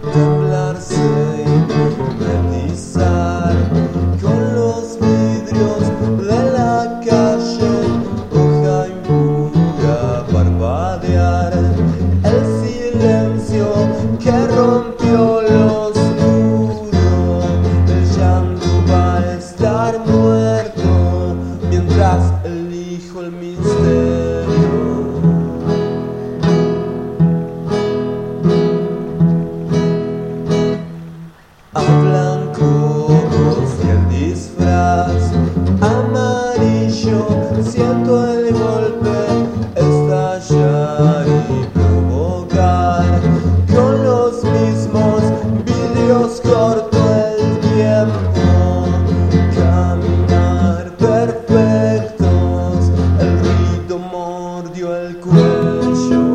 Temblarse y metizar con los vidrios de la calle, hoja impura parpadear, el silencio que rompió los muros, el llanto va a estar muerto mientras elijo el misterio. el golpe estallar y provocar con los mismos vidrios corto el tiempo caminar perfectos el ruido mordió el cuello.